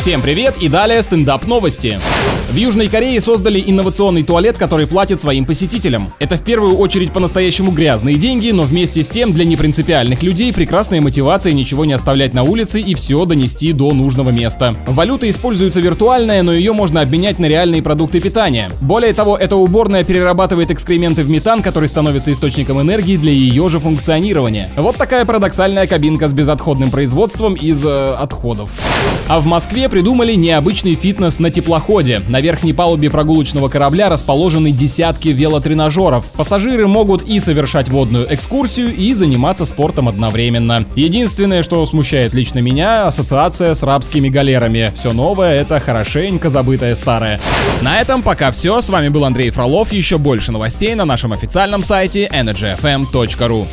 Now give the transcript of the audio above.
Всем привет и далее стендап новости. В Южной Корее создали инновационный туалет, который платит своим посетителям. Это в первую очередь по-настоящему грязные деньги, но вместе с тем для непринципиальных людей прекрасная мотивация ничего не оставлять на улице и все донести до нужного места. Валюта используется виртуальная, но ее можно обменять на реальные продукты питания. Более того, эта уборная перерабатывает экскременты в метан, который становится источником энергии для ее же функционирования. Вот такая парадоксальная кабинка с безотходным производством из э, отходов. А в Москве придумали необычный фитнес на теплоходе. На верхней палубе прогулочного корабля расположены десятки велотренажеров. Пассажиры могут и совершать водную экскурсию, и заниматься спортом одновременно. Единственное, что смущает лично меня, ассоциация с рабскими галерами. Все новое — это хорошенько забытое старое. На этом пока все. С вами был Андрей Фролов. Еще больше новостей на нашем официальном сайте energyfm.ru.